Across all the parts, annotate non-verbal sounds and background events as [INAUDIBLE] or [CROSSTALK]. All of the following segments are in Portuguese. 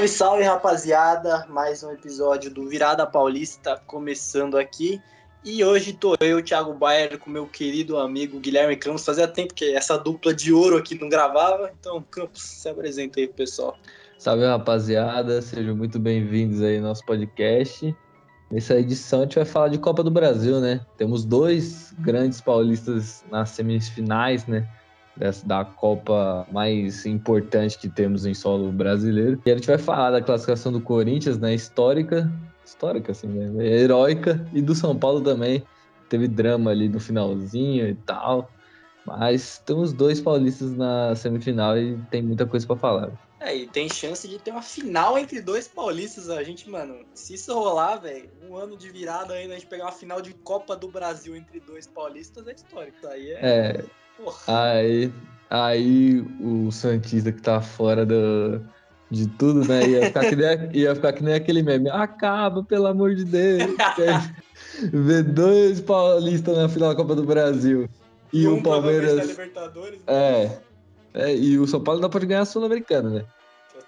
Salve, salve, rapaziada! Mais um episódio do Virada Paulista começando aqui. E hoje tô eu, Thiago Bayer, com meu querido amigo Guilherme Campos. Fazia tempo que essa dupla de ouro aqui não gravava. Então, Campos, se apresenta aí pessoal. Salve, rapaziada! Sejam muito bem-vindos aí ao nosso podcast. Nessa edição a gente vai falar de Copa do Brasil, né? Temos dois grandes paulistas nas semifinais, né? Dessa, da Copa mais importante que temos em solo brasileiro. E a gente vai falar da classificação do Corinthians, né? Histórica, histórica assim, né? Heróica, e do São Paulo também. Teve drama ali no finalzinho e tal. Mas temos dois paulistas na semifinal e tem muita coisa para falar. É, e tem chance de ter uma final entre dois paulistas. A gente, mano, se isso rolar, velho, um ano de virada ainda, a gente pegar uma final de Copa do Brasil entre dois paulistas é histórico. Isso aí é. é porra. Aí, aí o Santista que tá fora do, de tudo, né? Ia ficar, que nem, [LAUGHS] ia ficar que nem aquele meme. Acaba, pelo amor de Deus. [LAUGHS] Ver dois paulistas na final da Copa do Brasil. E, um o Palmeiras. Né? É. É, e o São Paulo não pode ganhar a Sul-Americana, né?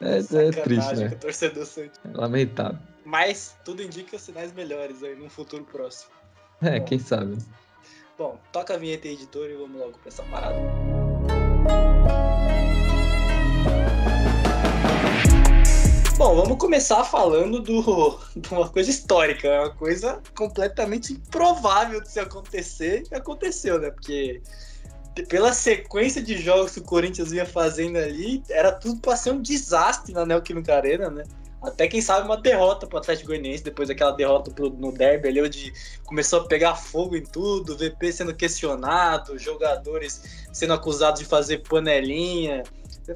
É, é triste, né? torcedor É lamentável. Mas tudo indica sinais melhores aí num futuro próximo. É, Bom, quem sabe. Bom, toca a vinheta editor e vamos logo pra essa parada. Bom, vamos começar falando do, [LAUGHS] de uma coisa histórica, uma coisa completamente improvável de se acontecer e aconteceu, né? Porque pela sequência de jogos que o Corinthians vinha fazendo ali, era tudo para ser um desastre na Neoquímica Arena, né? Até quem sabe uma derrota pro Atlético Goianiense, depois daquela derrota pro, no derby ali, onde começou a pegar fogo em tudo, VP sendo questionado, jogadores sendo acusados de fazer panelinha.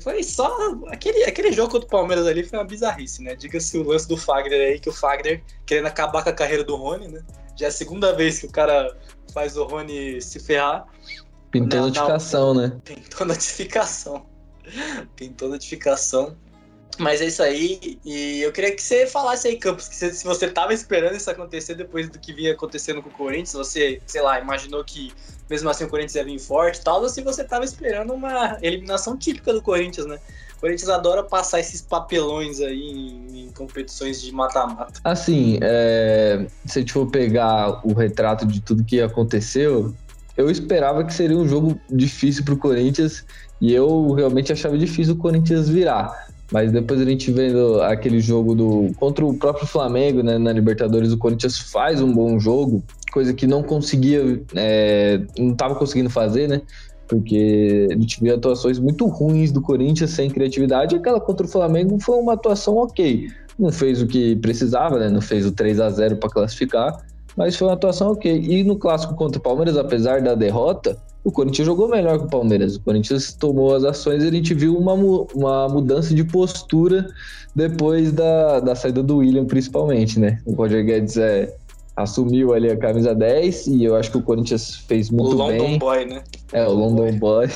Foi só. Aquele, aquele jogo contra o Palmeiras ali foi uma bizarrice, né? Diga-se o lance do Fagner aí, que o Fagner, querendo acabar com a carreira do Rony, né? Já é a segunda vez que o cara faz o Rony se ferrar. Pintou não, notificação, não, né? Pintou notificação. [LAUGHS] Pintou notificação. Mas é isso aí. E eu queria que você falasse aí, Campos, que se você tava esperando isso acontecer depois do que vinha acontecendo com o Corinthians, você, sei lá, imaginou que mesmo assim o Corinthians ia vir forte e tal, ou se você tava esperando uma eliminação típica do Corinthians, né? O Corinthians adora passar esses papelões aí em, em competições de mata-mata. Assim, é, se a gente for pegar o retrato de tudo que aconteceu, eu esperava que seria um jogo difícil para o Corinthians e eu realmente achava difícil o Corinthians virar. Mas depois a gente vendo aquele jogo do contra o próprio Flamengo, né, na Libertadores, o Corinthians faz um bom jogo, coisa que não conseguia, é, não estava conseguindo fazer, né? Porque a gente viu atuações muito ruins do Corinthians sem criatividade. E aquela contra o Flamengo foi uma atuação ok. Não fez o que precisava, né? Não fez o 3 a 0 para classificar, mas foi uma atuação ok. E no clássico contra o Palmeiras, apesar da derrota, o Corinthians jogou melhor que o Palmeiras. O Corinthians tomou as ações e a gente viu uma, uma mudança de postura depois da, da saída do William, principalmente, né? O Roger Guedes é, assumiu ali a camisa 10 e eu acho que o Corinthians fez muito bem. O London Boy, né? É, o London Boy.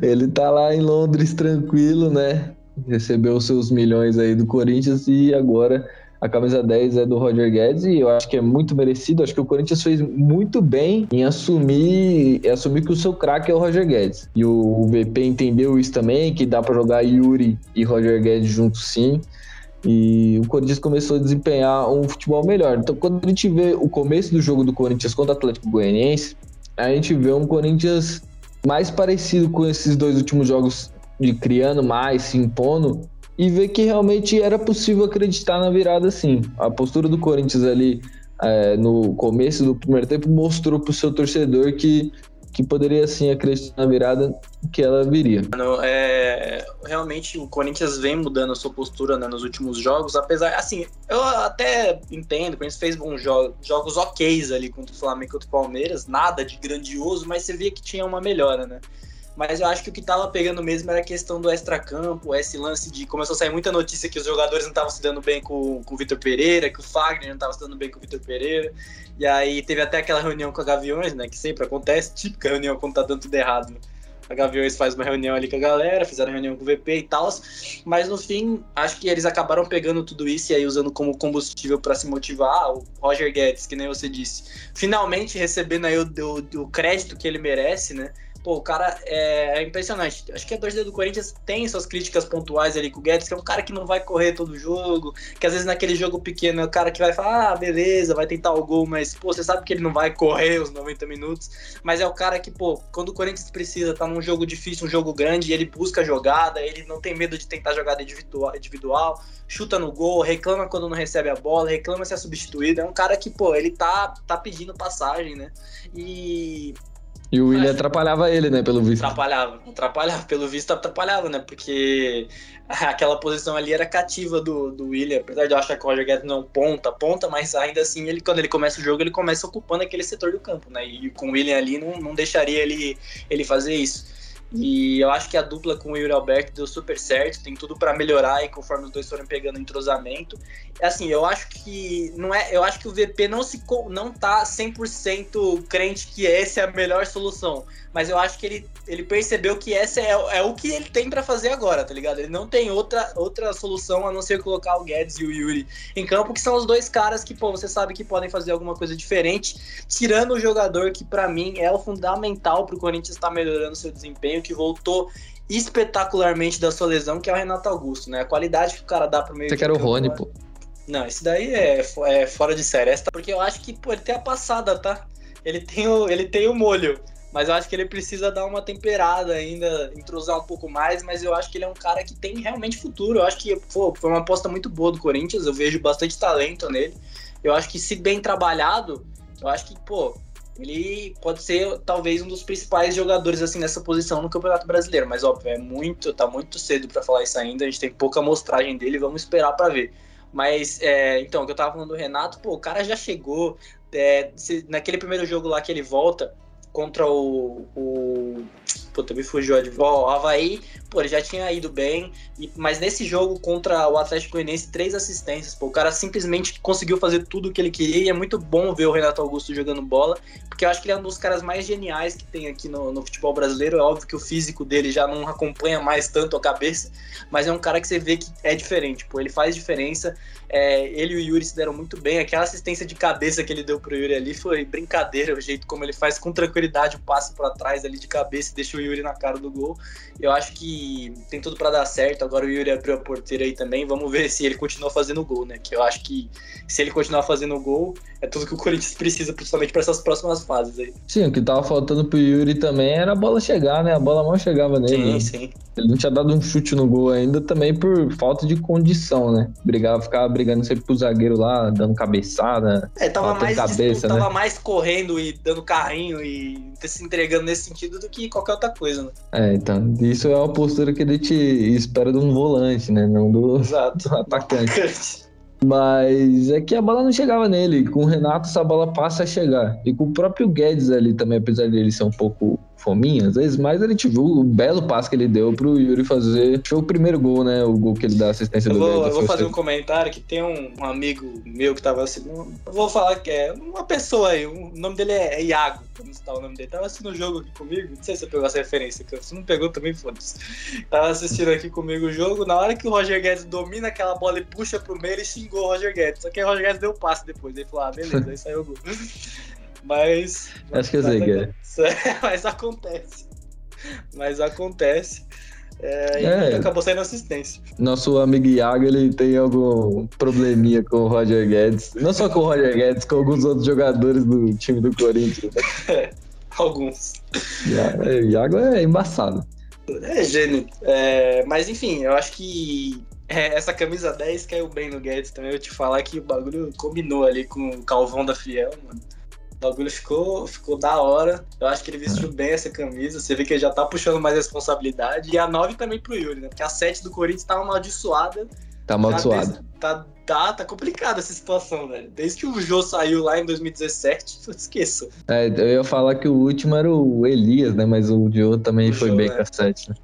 Ele tá lá em Londres tranquilo, né? Recebeu seus milhões aí do Corinthians e agora a camisa 10 é do Roger Guedes e eu acho que é muito merecido. Acho que o Corinthians fez muito bem em assumir, assumir que o seu craque é o Roger Guedes. E o VP entendeu isso também, que dá para jogar Yuri e Roger Guedes juntos sim. E o Corinthians começou a desempenhar um futebol melhor. Então, quando a gente vê o começo do jogo do Corinthians contra o Atlético Goianiense, a gente vê um Corinthians mais parecido com esses dois últimos jogos de criando mais, se impondo, e ver que realmente era possível acreditar na virada sim. A postura do Corinthians ali é, no começo do primeiro tempo mostrou para o seu torcedor que, que poderia sim acreditar na virada que ela viria. É, realmente o Corinthians vem mudando a sua postura né, nos últimos jogos, apesar, assim, eu até entendo, o Corinthians fez bons jogos, jogos ali contra o Flamengo e contra o Palmeiras, nada de grandioso, mas você via que tinha uma melhora, né? Mas eu acho que o que tava pegando mesmo era a questão do extracampo, esse lance de. Começou a sair muita notícia que os jogadores não estavam se dando bem com, com o Vitor Pereira, que o Fagner não estava se dando bem com o Vitor Pereira. E aí teve até aquela reunião com a Gaviões, né? Que sempre acontece, típica reunião quando tá dando tudo errado. Né? A Gaviões faz uma reunião ali com a galera, fizeram reunião com o VP e tal. Mas no fim, acho que eles acabaram pegando tudo isso e aí usando como combustível para se motivar. O Roger Guedes, que nem você disse, finalmente recebendo aí o, o, o crédito que ele merece, né? Pô, o cara é, é impressionante. Acho que a torcida do Corinthians tem suas críticas pontuais ali com o Guedes, que é um cara que não vai correr todo jogo, que às vezes naquele jogo pequeno é o cara que vai falar, ah, beleza, vai tentar o gol, mas, pô, você sabe que ele não vai correr os 90 minutos. Mas é o cara que, pô, quando o Corinthians precisa, tá num jogo difícil, um jogo grande, ele busca jogada, ele não tem medo de tentar jogada individual, individual chuta no gol, reclama quando não recebe a bola, reclama se é substituído. É um cara que, pô, ele tá, tá pedindo passagem, né? E e o William atrapalhava ele, né, pelo visto. Atrapalhava, atrapalhava, pelo visto atrapalhava, né, porque [LAUGHS] aquela posição ali era cativa do, do William, apesar de eu achar que o Roger Guedes não ponta, ponta, mas ainda assim, ele, quando ele começa o jogo, ele começa ocupando aquele setor do campo, né, e com o William ali não, não deixaria ele, ele fazer isso. E eu acho que a dupla com o Yuri Alberto deu super certo, tem tudo para melhorar e conforme os dois forem pegando entrosamento. Assim, eu acho que não é, eu acho que o VP não se não tá 100% crente que essa é a melhor solução, mas eu acho que ele, ele percebeu que essa é, é o que ele tem para fazer agora, tá ligado? Ele não tem outra, outra solução a não ser colocar o Guedes e o Yuri em campo, que são os dois caras que, pô, você sabe que podem fazer alguma coisa diferente, tirando o jogador que para mim é o fundamental pro Corinthians estar tá melhorando seu desempenho que voltou espetacularmente da sua lesão, que é o Renato Augusto, né? A qualidade que o cara dá pro meio Você quer o Rony, é- pô. Não, esse daí é, é fora de série. Essa, porque eu acho que, pô, ele tem a passada, tá? Ele tem o, ele tem o molho. Mas eu acho que ele precisa dar uma temperada ainda, entrosar um pouco mais, mas eu acho que ele é um cara que tem realmente futuro. Eu acho que pô, foi uma aposta muito boa do Corinthians, eu vejo bastante talento nele. Eu acho que se bem trabalhado, eu acho que, pô, ele pode ser talvez um dos principais jogadores assim nessa posição no Campeonato Brasileiro, mas óbvio, é muito, tá muito cedo para falar isso ainda, a gente tem pouca amostragem dele, vamos esperar para ver. Mas, é, então, o que eu tava falando do Renato, pô, o cara já chegou, é, se, naquele primeiro jogo lá que ele volta contra o, o Me fugiu de volta. O Havaí, pô, ele já tinha ido bem, e, mas nesse jogo contra o Atlético Goianiense, três assistências. Pô, o cara simplesmente conseguiu fazer tudo o que ele queria e é muito bom ver o Renato Augusto jogando bola, porque eu acho que ele é um dos caras mais geniais que tem aqui no, no futebol brasileiro. É óbvio que o físico dele já não acompanha mais tanto a cabeça, mas é um cara que você vê que é diferente, pô, ele faz diferença. É, ele e o Yuri se deram muito bem. Aquela assistência de cabeça que ele deu pro Yuri ali foi brincadeira, o jeito como ele faz com tranquilidade o passe para trás ali de cabeça e deixa o Yuri na cara do gol. Eu acho que tem tudo para dar certo. Agora o Yuri abriu a porteira aí também. Vamos ver se ele continua fazendo gol, né? Que eu acho que se ele continuar fazendo gol, é tudo que o Corinthians precisa, principalmente para essas próximas fases aí. Sim, o que tava faltando pro Yuri também era a bola chegar, né? A bola mal chegava nele. Sim, sim. Ele não tinha dado um chute no gol ainda, também por falta de condição, né? Brigava, ficava brigando sempre pro zagueiro lá, dando cabeçada. É, tava mais, cabeça, né? tava mais correndo e dando carrinho e se entregando nesse sentido do que qualquer outra coisa, né? É, então, isso é uma postura que ele te espera de um volante, né? Não do, Exato. [LAUGHS] atacante. Mas é que a bola não chegava nele. Com o Renato, essa bola passa a chegar. E com o próprio Guedes ali também, apesar de ele ser um pouco fominha, às vezes, mas ele viu o belo passo que ele deu pro Yuri fazer. Foi o primeiro gol, né? O gol que ele dá assistência eu do vou. Eu vou fazer um comentário que tem um, um, amigo meu que tava assim. Eu vou falar que é uma pessoa aí. O nome dele é Iago. Como está o nome dele? Tava assistindo o jogo aqui comigo. Não sei se você pegou essa referência. Se não pegou, também foda-se. Tava assistindo aqui comigo o jogo. Na hora que o Roger Guedes domina aquela bola e puxa pro meio, ele xingou o Roger Guedes. Só que o Roger Guedes deu o passe depois. Ele falou: ah, beleza, aí saiu o gol. Mas. Acho que eu sei que é. [LAUGHS] Mas acontece. Mas acontece. É, e é. acabou saindo assistência. Nosso amigo Iago, ele tem algum probleminha com o Roger Guedes. Não só com o Roger Guedes, com alguns outros jogadores do time do Corinthians. [LAUGHS] É, alguns. É, Iago é embaçado. É gênio. É, mas enfim, eu acho que é, essa camisa 10 caiu bem no Guedes também. Eu te falar que o bagulho combinou ali com o Calvão da Fiel, mano. O bagulho ficou, ficou da hora. Eu acho que ele vestiu é. bem essa camisa. Você vê que ele já tá puxando mais responsabilidade. E a 9 também pro Yuri, né? Porque a 7 do Corinthians tá amaldiçoada. Tá amaldiçoada. Tá, tá, tá complicada essa situação, velho. Desde que o Jô saiu lá em 2017, [LAUGHS] eu esqueço. É, eu ia falar que o último era o Elias, né? Mas o Jô também o foi Jô, bem é. com a 7, né?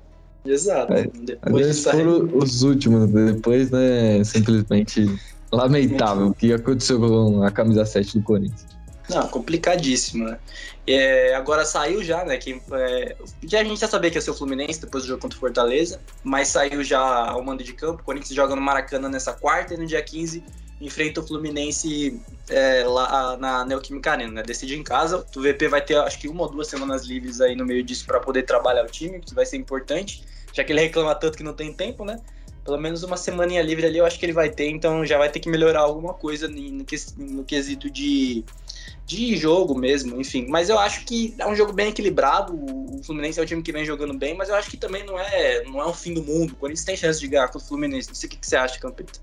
Exato. É, depois foram os últimos, depois, né? Simplesmente lamentável o que aconteceu com a camisa 7 do Corinthians. Não, complicadíssimo, né? É, agora saiu já, né? Que, é, a gente já sabia que ia ser o Fluminense depois do jogo contra o Fortaleza, mas saiu já ao mando de campo. O Corinthians joga no Maracanã nessa quarta e no dia 15 enfrenta o Fluminense é, lá na Neoquímica Arena, né? Decide em casa. O VP vai ter acho que uma ou duas semanas livres aí no meio disso para poder trabalhar o time, que vai ser importante, já que ele reclama tanto que não tem tempo, né? Pelo menos uma semaninha livre ali eu acho que ele vai ter, então já vai ter que melhorar alguma coisa no quesito de de jogo mesmo, enfim. Mas eu acho que é um jogo bem equilibrado. O Fluminense é um time que vem jogando bem, mas eu acho que também não é, não é um fim do mundo. O Corinthians tem chance de ganhar com o Fluminense. Não sei o que, você acha, Campito.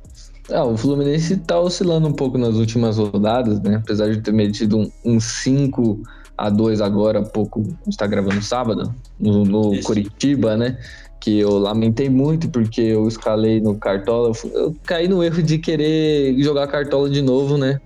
Ah, o Fluminense tá oscilando um pouco nas últimas rodadas, né? Apesar de ter metido um, um 5 a 2 agora, pouco. A gente tá gravando sábado, no, no Curitiba, né? Que eu lamentei muito porque eu escalei no Cartola. Eu caí no erro de querer jogar Cartola de novo, né?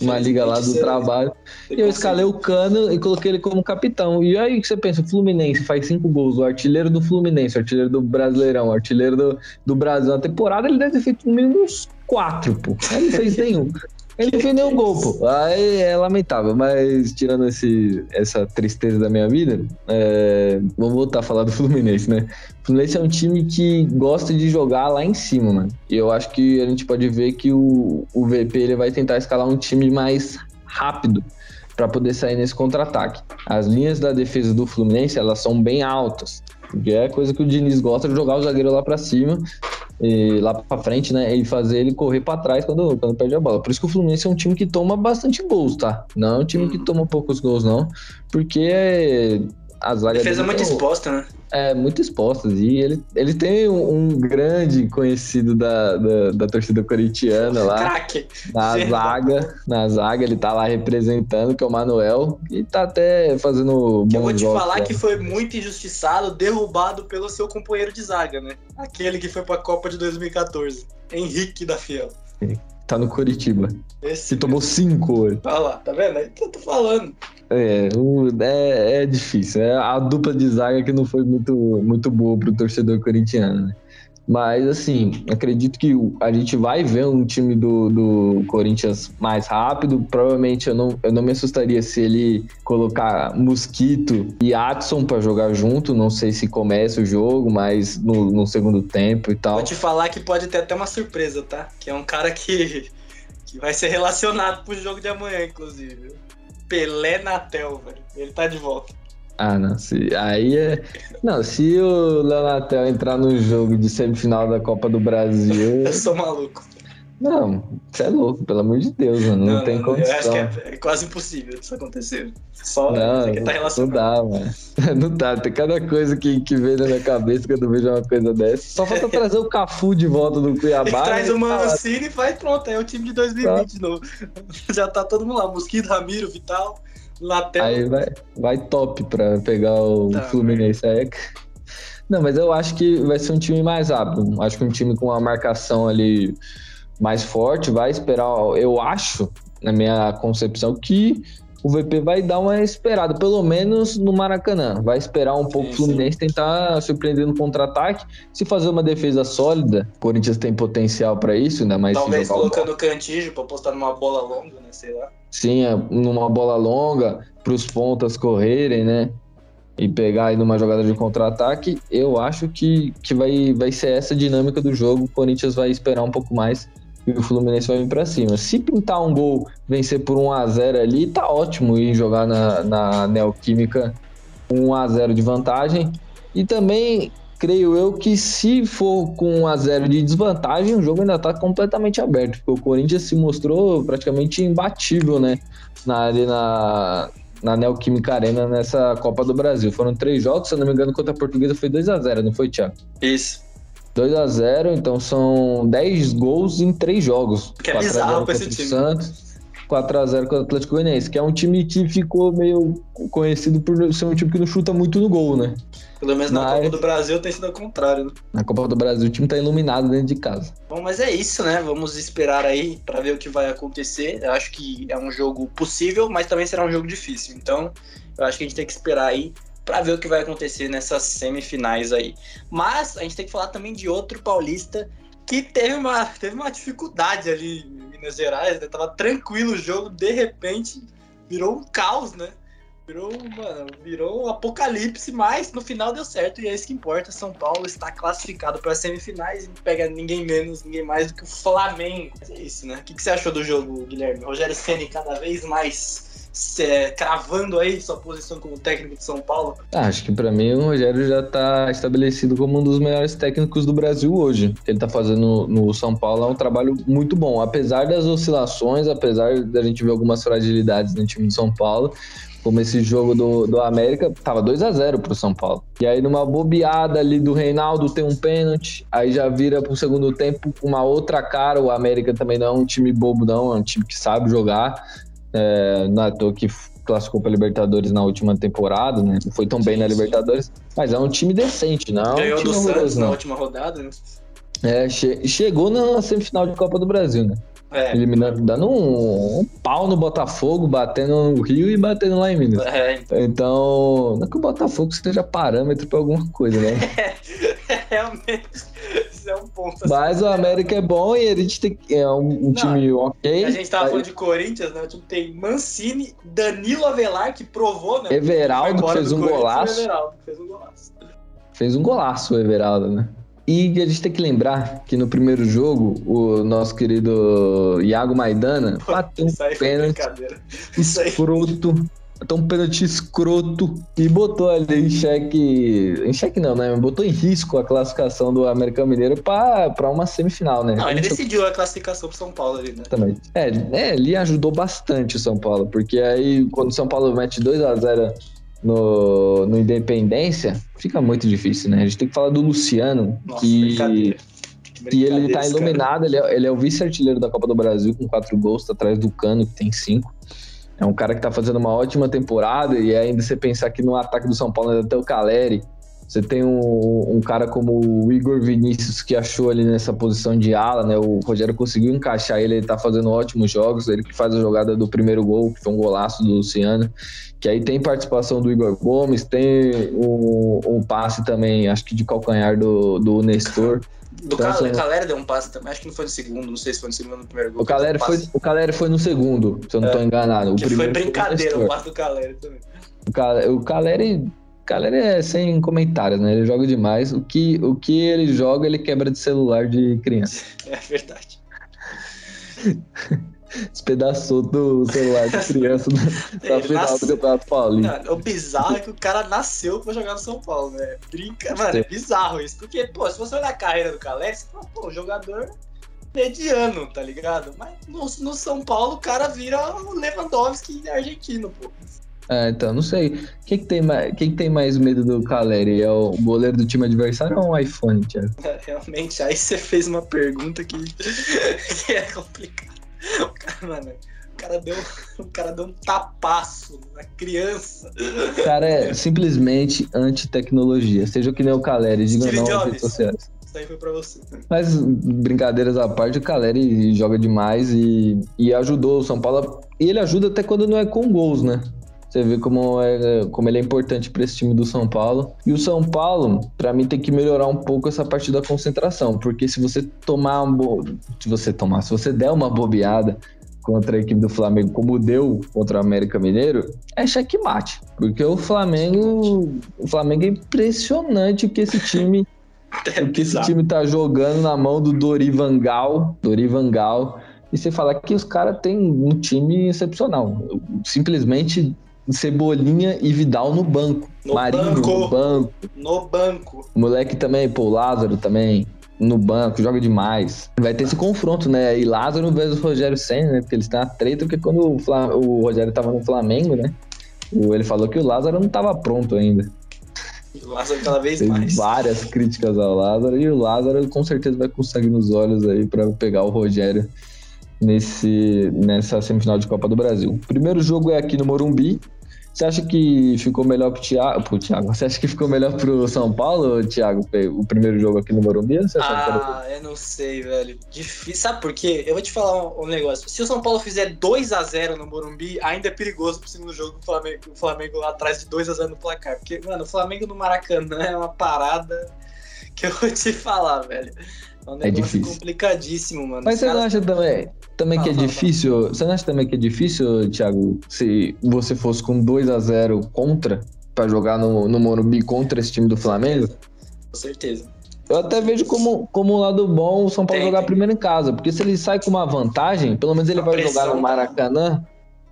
Uma liga lá do trabalho. E eu escalei o Cano e coloquei ele como capitão. E aí que você pensa, o Fluminense faz cinco gols, o artilheiro do Fluminense, o artilheiro do Brasileirão, o artilheiro do, do Brasil. Na temporada ele deve ter feito no mínimo uns quatro, pô. Ele não fez nenhum. Ele fez nenhum gol, pô. Aí é lamentável, mas tirando esse, essa tristeza da minha vida, é... vamos voltar a falar do [LAUGHS] Fluminense, né? O Fluminense é um time que gosta de jogar lá em cima, mano. E eu acho que a gente pode ver que o, o VP ele vai tentar escalar um time mais rápido para poder sair nesse contra-ataque. As linhas da defesa do Fluminense, elas são bem altas. Porque é coisa que o Diniz gosta de jogar o zagueiro lá para cima e lá para frente, né? E fazer ele correr para trás quando, quando perde a bola. Por isso que o Fluminense é um time que toma bastante gols, tá? Não é um time que hum. toma poucos gols, não. Porque a zaga. Defesa muito exposta, né? É, muito expostas. E ele, ele tem um, um grande conhecido da, da, da, torcida corintiana lá. Craque! Na Sim. zaga. Na zaga, ele tá lá representando, que é o Manuel. E tá até fazendo bom Eu vou te falar que foi muito injustiçado, derrubado pelo seu companheiro de zaga, né? Aquele que foi pra Copa de 2014. Henrique da Fiel. Tá no Curitiba. Esse que tomou cinco hoje. Olha lá, tá vendo? É que eu tô falando. É, é, é difícil. É a dupla de zaga que não foi muito, muito boa pro torcedor corintiano, né? Mas, assim, acredito que a gente vai ver um time do, do Corinthians mais rápido. Provavelmente eu não, eu não me assustaria se ele colocar Mosquito e Adson para jogar junto. Não sei se começa o jogo, mas no, no, segundo tempo e tal. Vou te falar que pode ter até uma surpresa, tá? Que é um cara que, que vai ser relacionado pro jogo de amanhã, inclusive. Pelé Natel, velho. Ele tá de volta. Ah, não. Se, aí é. Não, se o Leonatel entrar no jogo de semifinal da Copa do Brasil. [LAUGHS] eu sou maluco. Não, você é louco, pelo amor de Deus, mano. Não, não tem não, condição. Eu acho que é, é, quase impossível isso acontecer. Só não, que tá relacionado. Não dá, mano. [LAUGHS] Não dá. Tem cada coisa que, que vem na minha cabeça quando eu vejo uma coisa dessa. Só falta [LAUGHS] trazer o Cafu de volta do Cuiabá. traz o Mancini e faz pronto. É o time de 2020 tá. de novo. [LAUGHS] Já tá todo mundo lá. Mosquito, Ramiro, Vital. Latel. Aí vai, vai top pra pegar o tá, Fluminense. Aí... Não, mas eu acho que vai ser um time mais rápido. Acho que um time com uma marcação ali mais forte vai esperar. Eu acho, na minha concepção, que o VP vai dar uma esperada, pelo menos no Maracanã. Vai esperar um pouco o Fluminense tentar surpreender no contra-ataque. Se fazer uma defesa sólida, o Corinthians tem potencial para isso, ainda mais Talvez colocando o Cantígio para postar numa bola longa, né? Sei lá. Sim, é, numa bola longa, para os pontas correrem, né? E pegar aí numa jogada de contra-ataque, eu acho que, que vai, vai ser essa dinâmica do jogo. O Corinthians vai esperar um pouco mais e o Fluminense vai vir para cima. Se pintar um gol, vencer por 1 a 0 ali, tá ótimo ir jogar na, na Neoquímica 1 a 0 de vantagem. E também creio eu que se for com 1 a 0 de desvantagem, o jogo ainda está completamente aberto, porque o Corinthians se mostrou praticamente imbatível, né? Na, ali na, na Neoquímica Arena nessa Copa do Brasil. Foram três jogos, se eu não me engano, contra a Portuguesa foi 2 a 0 não foi, Thiago? Isso. 2 a 0 então são 10 gols em 3 jogos. Que é bizarro pra esse time. Santos. 4x0 com o Atlético Goianiense, que é um time que ficou meio conhecido por ser um time que não chuta muito no gol, né? Pelo menos na Copa do Brasil tem sido ao contrário, né? Na Copa do Brasil o time tá iluminado dentro de casa. Bom, mas é isso, né? Vamos esperar aí para ver o que vai acontecer. Eu acho que é um jogo possível, mas também será um jogo difícil. Então, eu acho que a gente tem que esperar aí para ver o que vai acontecer nessas semifinais aí. Mas a gente tem que falar também de outro paulista que teve uma, [LAUGHS] teve uma dificuldade ali em Minas Gerais, né? Tava tranquilo o jogo, de repente virou um caos, né? Virou, mano, virou um apocalipse, mas no final deu certo e é isso que importa. São Paulo está classificado para as semifinais e pega ninguém menos, ninguém mais do que o Flamengo. É isso, né? O que, que você achou do jogo, Guilherme? Rogério Ceni cada vez mais é, cravando aí sua posição como técnico de São Paulo? Ah, acho que para mim o Rogério já está estabelecido como um dos melhores técnicos do Brasil hoje. Ele está fazendo no São Paulo é um trabalho muito bom, apesar das oscilações, apesar da gente ver algumas fragilidades no time de São Paulo como esse jogo do, do América, tava 2 a 0 pro São Paulo. E aí, numa bobeada ali do Reinaldo, tem um pênalti, aí já vira pro segundo tempo uma outra cara. O América também não é um time bobo, não, é um time que sabe jogar. É, não é à toa que classificou para Libertadores na última temporada, né? Não foi tão bem na Libertadores, mas é um time decente, não? É Ganhou um do Santos na última rodada, né? É, che chegou na semifinal de Copa do Brasil, né? É. Eliminando, dando um, um, pau no Botafogo, batendo no Rio e batendo lá em Minas. É. Então, não é que o Botafogo seja parâmetro para alguma coisa, né? [LAUGHS] É, realmente, Mas o [LAUGHS] América é bom e a gente tem é um, um time ok. A gente tava aí... falando de Corinthians, né? O time tem Mancini, Danilo Avelar, que provou, né? Everaldo, que fez um golaço. Everaldo, fez um golaço. Fez um golaço o Everaldo, né? E a gente tem que lembrar que no primeiro jogo, o nosso querido Iago Maidana bateu um pênalti escroto. Bateu um pênalti escroto e botou ali em xeque. Em xeque não, né? Botou em risco a classificação do América Mineiro para uma semifinal, né? Não, ele decidiu a classificação pro São Paulo ali, né? Também. É, é, ele ajudou bastante o São Paulo, porque aí quando o São Paulo mete 2 a 0 no, no Independência, fica muito difícil, né? A gente tem que falar do Luciano, Nossa, que, que ele tá iluminado, ele é, ele é o vice-artilheiro da Copa do Brasil com quatro gols, tá atrás do Cano, que tem cinco. É um cara que tá fazendo uma ótima temporada e ainda você pensar que no ataque do São Paulo ainda tem o Caleri, você tem um, um, cara como o Igor Vinícius que achou ali nessa posição de ala, né? O Rogério conseguiu encaixar ele, ele tá fazendo ótimos jogos, ele que faz a jogada do primeiro gol, que foi um golaço do Luciano, que aí tem participação do Igor Gomes, tem um, um passe também, acho que de calcanhar do, do Nestor. Do então, Caleri, assim, Caleri deu um passe também, acho que não foi no segundo, não sei se foi no segundo ou no primeiro gol. O Caleri, foi, o Caleri foi no segundo, se eu não é, tô enganado. O que foi brincadeira foi o, o passe do Caleri também. O Caleri Cara, ele é sem comentários, né? Ele joga demais. O que, o que ele joga, ele quebra de celular de criança. [LAUGHS] É verdade. [LAUGHS] Despedaçou do celular de criança [LAUGHS] na final nasce... do Campeonato Paulista. o bizarro é que o cara nasceu pra jogar no São Paulo, né? Brinca, mano, é bizarro isso. Porque, pô, se você olhar a carreira do Caleri, você fala, pô, jogador mediano, tá ligado? Mas no, no São Paulo o cara vira o Lewandowski argentino, pô. É, então, não sei. Quem que tem mais, quem que tem mais medo do Caleri? É o goleiro do time adversário ou o iPhone, Thiago? É, [LAUGHS] realmente, aí você fez uma pergunta que, que [LAUGHS] é complicada. [LAUGHS] O cara, mano, o cara, deu, [LAUGHS] o cara deu um tapaço na criança. O cara é simplesmente anti-tecnologia. Seja o que nem o Caleri, diga não nas redes sociais. Isso aí foi pra você. Mas, brincadeiras à parte, o Caleri joga demais e, e ajudou o São Paulo. E ele ajuda até quando não é com gols, né? Você vê como, é, como ele é importante para esse time do São Paulo. E o São Paulo, para mim, tem que melhorar um pouco essa parte da concentração. Porque se você tomar um bo... Se você tomar, se você der uma bobeada contra a equipe do Flamengo, como deu contra o América Mineiro, é checkmate. Porque o Flamengo. O Flamengo é impressionante o que esse time. [LAUGHS] É o que esse time tá jogando na mão do Dorivan Gal. Dorivan Gal. E você fala que os caras têm um time excepcional. Simplesmente Cebolinha e Vidal no banco. No Marinho banco. no banco. No banco. O moleque também, pô, o Lázaro também no banco, joga demais. Vai ter esse confronto, né? E Lázaro versus Rogério Senna, né? Porque eles têm a treta, porque quando o, Flam o Rogério tava no Flamengo, né? Ele falou que o Lázaro não tava pronto ainda. O Lázaro cada vez mais. Várias críticas ao Lázaro, e o Lázaro com certeza vai conseguir nos olhos aí para pegar o Rogério nesse, nessa semifinal de Copa do Brasil. O primeiro jogo é aqui no Morumbi, você acha que ficou melhor pro Thiago, pro Thiago? Você acha que ficou melhor pro São Paulo, Thiago, o primeiro jogo aqui no Morumbi? Ah, eu não sei, velho. Difícil. Sabe por quê? Eu vou te falar um, um negócio. Se o São Paulo fizer 2 a 0 no Morumbi, ainda é perigoso pro segundo jogo o Flamengo, o Flamengo lá atrás de 2 a 0 no placar. Porque, mano, o Flamengo no Maracanã é uma parada que eu vou te falar, velho. É um É difícil. complicadíssimo, mano. Mas Os você não acha também, também que é fala, difícil? Você não acha também que é difícil, Thiago, se você fosse com 2 a 0 contra pra jogar no, no Morumbi contra esse time do Flamengo? Com certeza. Eu até vejo como, como um lado bom o São Paulo Tem, jogar tem. primeiro em casa, porque se ele sai com uma vantagem, pelo menos ele A vai pressão jogar no tá- Maracanã.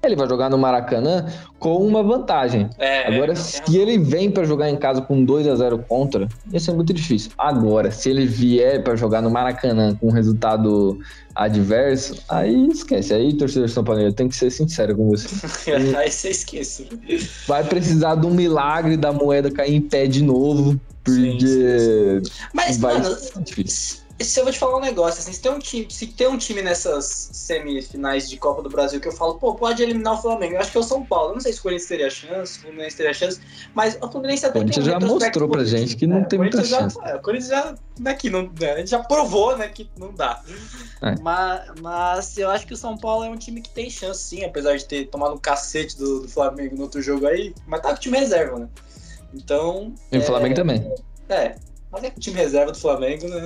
Ele vai jogar no Maracanã com uma vantagem. É, Agora, é, se tem ele vem pra jogar em casa com 2 a 0 contra, ia ser muito difícil. Agora, se ele vier pra jogar no Maracanã com um resultado adverso, aí esquece. Aí, torcedor São Paulo, eu tenho que ser sincero com você. [LAUGHS] Aí você esquece. Vai precisar de um milagre da moeda cair em pé de novo, porque Mas, vai mano, ser difícil. Se eu vou te falar um negócio, assim, se tem um time, se tem um time nessas semifinais de Copa do Brasil que eu falo, pô, pode eliminar o Flamengo, eu acho que é o São Paulo. Eu não sei se o Corinthians teria chance, o Fluminense teria chance, mas o Fluminense até O Corinthians tem um já mostrou pra gente que não É, tem muita Corinthians chance. Já, é, o Corinthians já, daqui, não, né, a gente já provou, né, que não dá. É. Mas, mas eu acho que o São Paulo é um time que tem chance, sim, apesar de ter tomado um cacete do, do Flamengo no outro jogo aí, mas tá com o time reserva, né? Então, E o Flamengo também. é, mas é que o time reserva do Flamengo, né?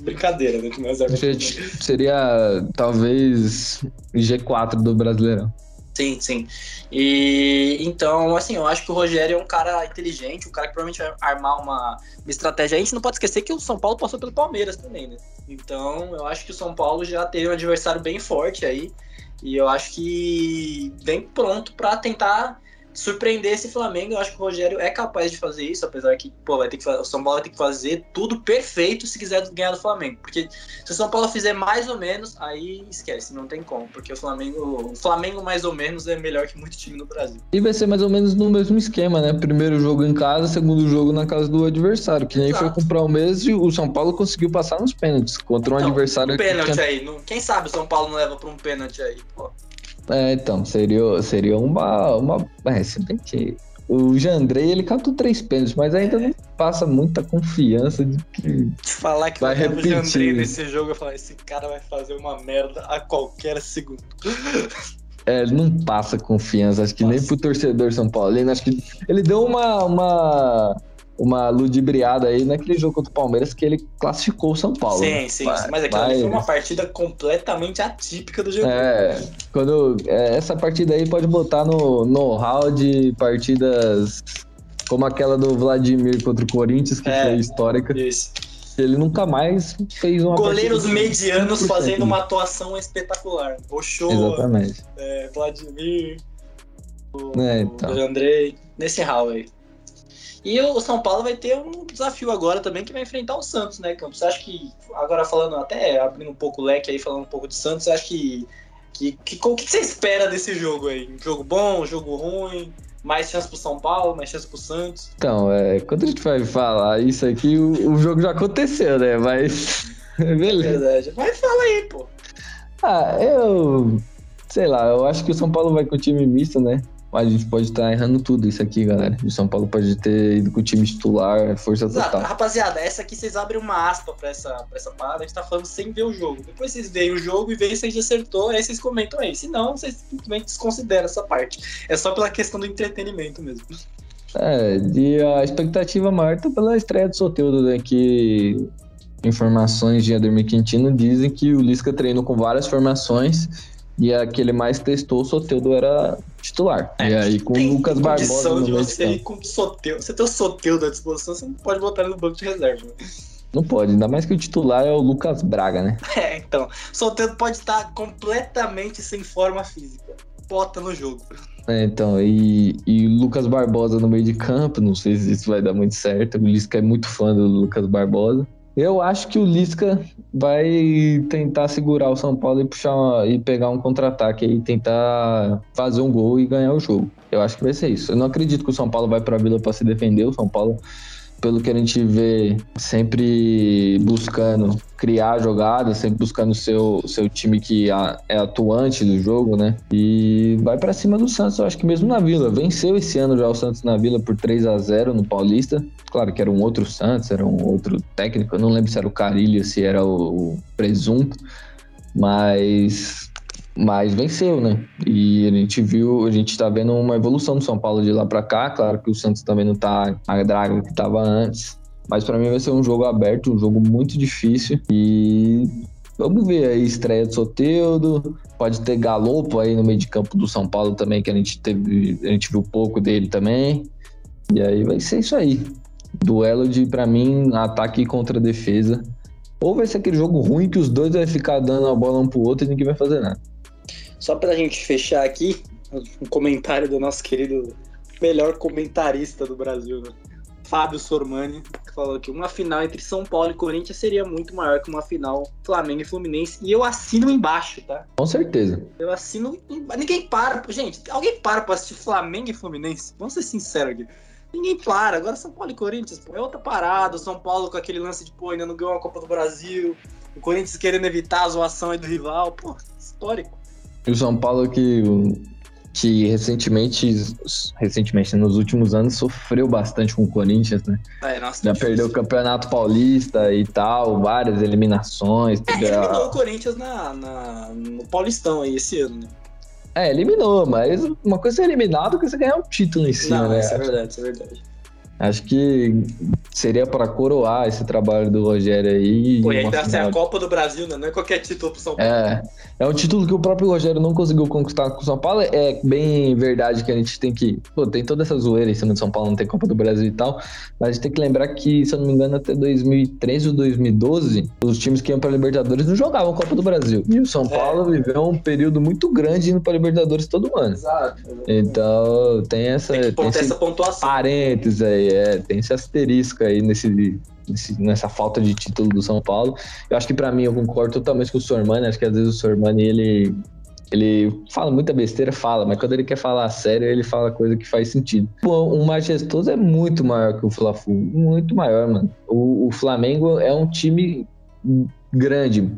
Brincadeira, né? O time reserva do Flamengo. Seria talvez G4 do Brasileirão. Sim, sim. E então, assim, eu acho que o Rogério é um cara inteligente, um cara que provavelmente vai armar uma, uma estratégia. A gente não pode esquecer que o São Paulo passou pelo Palmeiras também, né? Então, eu acho que o São Paulo já teve um adversário bem forte aí. E eu acho que vem pronto pra tentar surpreender esse Flamengo. Eu acho que o Rogério é capaz de fazer isso, apesar que, pô, vai ter que o São Paulo vai ter que fazer tudo perfeito se quiser ganhar do Flamengo. Porque se o São Paulo fizer mais ou menos, aí esquece, não tem como. Porque o Flamengo, o Flamengo mais ou menos é melhor que muito time no Brasil. E vai ser mais ou menos no mesmo esquema, né? Primeiro jogo em casa, segundo jogo na casa do adversário. Que nem Exato. foi com o Palmeiras e o São Paulo conseguiu passar nos pênaltis contra um Não, adversário Um que pênalti tinha- aí. quem sabe o São Paulo não leva pra um pênalti aí, pô. É, então, seria, seria uma. uma... É, se bem que. O Jandrei, ele catou três pênaltis, mas ainda não passa muita confiança de que. Falar que Vai tava o repetir. Jandrei nesse jogo, eu falei, esse cara vai fazer uma merda a qualquer segundo. É, ele não passa confiança, acho que nem Passa. pro torcedor São Paulino. Acho que ele deu uma, uma, uma ludibriada aí naquele jogo contra o Palmeiras que ele classificou o São Paulo. né? sim, sim, Mas- sim. Mas aquilo ali foi uma partida completamente atípica do jogo. É, quando é, essa partida aí pode botar no know-how de partidas como aquela do Vladimir contra o Corinthians, que É. foi histórica. Isso. Ele nunca mais fez uma Goleiros medianos 100%. fazendo uma atuação espetacular. Ochoa, Exatamente. é, Vladimir, o, É, então. o Andrei, nesse hall aí. E o São Paulo vai ter um desafio agora também que vai enfrentar o Santos, né, Campos? Você acha que, agora falando até, abrindo um pouco o leque aí, falando um pouco de Santos, você acha que, que, que o que você espera desse jogo aí? Um jogo bom, um jogo ruim? Mais chance pro São Paulo, mais chance pro Santos? Então, é, quando a gente vai falar isso aqui, o, o jogo já aconteceu, né? Mas. [LAUGHS] Beleza. Verdade. Mas fala aí, pô. Ah, eu. Sei lá, eu acho que o São Paulo vai com o time misto, né? Mas a gente pode estar errando tudo isso aqui, galera. O São Paulo pode ter ido com o time titular, força Exato. total. Rapaziada, essa aqui vocês abrem uma aspa pra essa, pra essa parada, a gente tá falando sem ver o jogo. Depois vocês veem o jogo e veem se a gente acertou, aí vocês comentam aí. Se não, vocês simplesmente desconsideram essa parte. É só pela questão do entretenimento mesmo. É, e a expectativa maior tá pela estreia do Soteudo, né? Que informações de Ademir Quintino dizem que o Lisca treinou com várias formações e a que ele mais testou, o Soteudo era titular. e aí com o Lucas Barbosa condição no de meio de você com o Soteudo. Você tem o Soteudo à disposição, você não pode botar ele no banco de reserva. Não pode, ainda mais que o titular é o Lucas Braga, né? [LAUGHS] É, então. Soteudo pode estar completamente sem forma física. Bota no jogo. É, então, e, e o Lucas Barbosa no meio de campo, não sei se isso vai dar muito certo. O Lisca é muito fã do Lucas Barbosa. Eu acho que o Lisca vai tentar segurar o São Paulo e puxar e pegar um contra-ataque e tentar fazer um gol e ganhar o jogo. Eu acho que vai ser isso. Eu não acredito que o São Paulo vai pra Vila para se defender. O São Paulo, pelo que a gente vê, sempre buscando criar jogadas, sempre buscando seu seu time que é atuante do jogo, né? E vai pra cima do Santos, eu acho que mesmo na Vila. Venceu esse ano já o Santos na Vila por 3 a 0 no Paulista. Claro que era um outro Santos, era um outro técnico. Eu não lembro se era o Carilho, se era o, o Presunto. Mas mas venceu, né? E a gente viu, a gente tá vendo uma evolução do São Paulo de lá pra cá. Claro que o Santos também não tá a draga que tava antes. Mas para mim vai ser um jogo aberto, um jogo muito difícil. E vamos ver aí, estreia de Soteudo. Pode ter Galopo aí no meio de campo do São Paulo também, que a gente teve. A gente viu pouco dele também. E aí vai ser isso aí. Duelo de, para mim, ataque contra defesa. Ou vai ser aquele jogo ruim que os dois vai ficar dando a bola um pro outro e ninguém vai fazer nada. Só pra gente fechar aqui, um comentário do nosso querido melhor comentarista do Brasil, né? Fábio Sormani, que falou que uma final entre São Paulo e Corinthians seria muito maior que uma final Flamengo e Fluminense. E eu assino embaixo, tá? Com certeza. Eu assino. Ninguém para. Gente, alguém para pra assistir Flamengo e Fluminense? Vamos ser sinceros aqui. Ninguém para. Agora São Paulo e Corinthians, pô, é outra parada. O São Paulo com aquele lance de, pô, ainda não ganhou a Copa do Brasil. O Corinthians querendo evitar a zoação aí do rival. Pô, histórico. E o São Paulo que que recentemente, recentemente, nos últimos anos, sofreu bastante com o Corinthians, né? É, nossa, Já perdeu o Campeonato Paulista e tal, várias eliminações. É, eliminou o Corinthians na, na, no Paulistão aí esse ano, né? É, eliminou, mas uma coisa é eliminado, coisa é ganhar um título em cima, Não, né? Isso é verdade, isso é verdade. Acho que seria para coroar esse trabalho do Rogério aí. Pô, e ainda assim, a Copa do Brasil, né? Não é qualquer título pro São Paulo. É, é um título que o próprio Rogério não conseguiu conquistar com o São Paulo. É bem verdade que a gente tem que. Pô, tem toda essa zoeira em cima de São Paulo, não tem Copa do Brasil e tal. Mas a gente tem que lembrar que, se eu não me engano, até 2013 ou 2012, os times que iam pra Libertadores não jogavam Copa do Brasil. E o São É. Paulo viveu um período muito grande indo pra Libertadores todo ano. Exato. Então tem essa. Tem que tem essa pontuação. parênteses aí, é, tem esse asterisco aí nesse, nesse- nessa falta de título do São Paulo. Eu acho que pra mim eu concordo totalmente com o Sormani, acho que às vezes o Sormani ele ele fala muita besteira, fala, mas quando ele quer falar sério, ele fala coisa que faz sentido. Pô, um majestoso é muito maior que o Fla-Flu, muito maior, mano. O, o Flamengo é um time grande,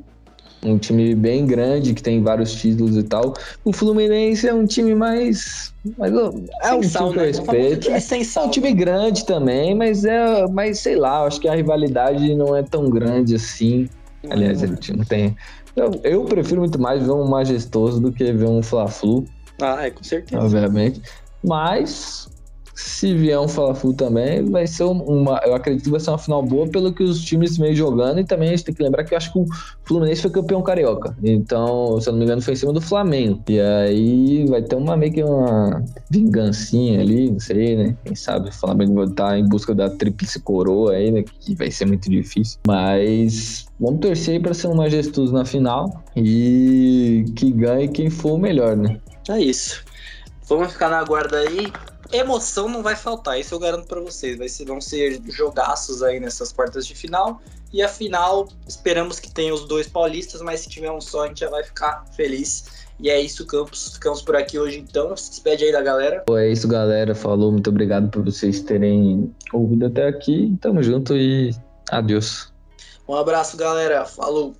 um time bem grande que tem vários títulos e tal. O Fluminense é um time mais, mais é um Sem sal, time que eu né? Respeito. time sem É sal. um time grande também, mas é, mas sei lá, acho que a rivalidade não é tão grande assim. Aliás, ele não tem. Eu, eu prefiro muito mais ver um majestoso do que ver um Fla-Flu, Ah, é, com certeza. obviamente. Mas se vier um Fla-Flu também, vai ser um, uma. Eu acredito que vai ser uma final boa pelo que os times vêm jogando. E também a gente tem que lembrar que eu acho que o Fluminense foi campeão carioca. Então, se eu não me engano, foi em cima do Flamengo. E aí vai ter uma meio que uma vingancinha ali, não sei, né? Quem sabe o Flamengo vai estar em busca da tríplice coroa aí, né? Que vai ser muito difícil. Mas vamos torcer aí ser um majestoso na final. E que ganhe quem for o melhor, né? É isso. Vamos ficar na guarda aí. Emoção não vai faltar, isso eu garanto pra vocês. Vai ser, vão ser jogaços aí nessas quartas de final. E a final, esperamos que tenha os dois paulistas, mas se tiver um só, a gente já vai ficar feliz. E é isso, Campos. Ficamos por aqui hoje então. Se despede aí da galera. É isso, galera. Falou, muito obrigado por vocês terem ouvido até aqui. Tamo junto e adeus. Um abraço, galera. Falou.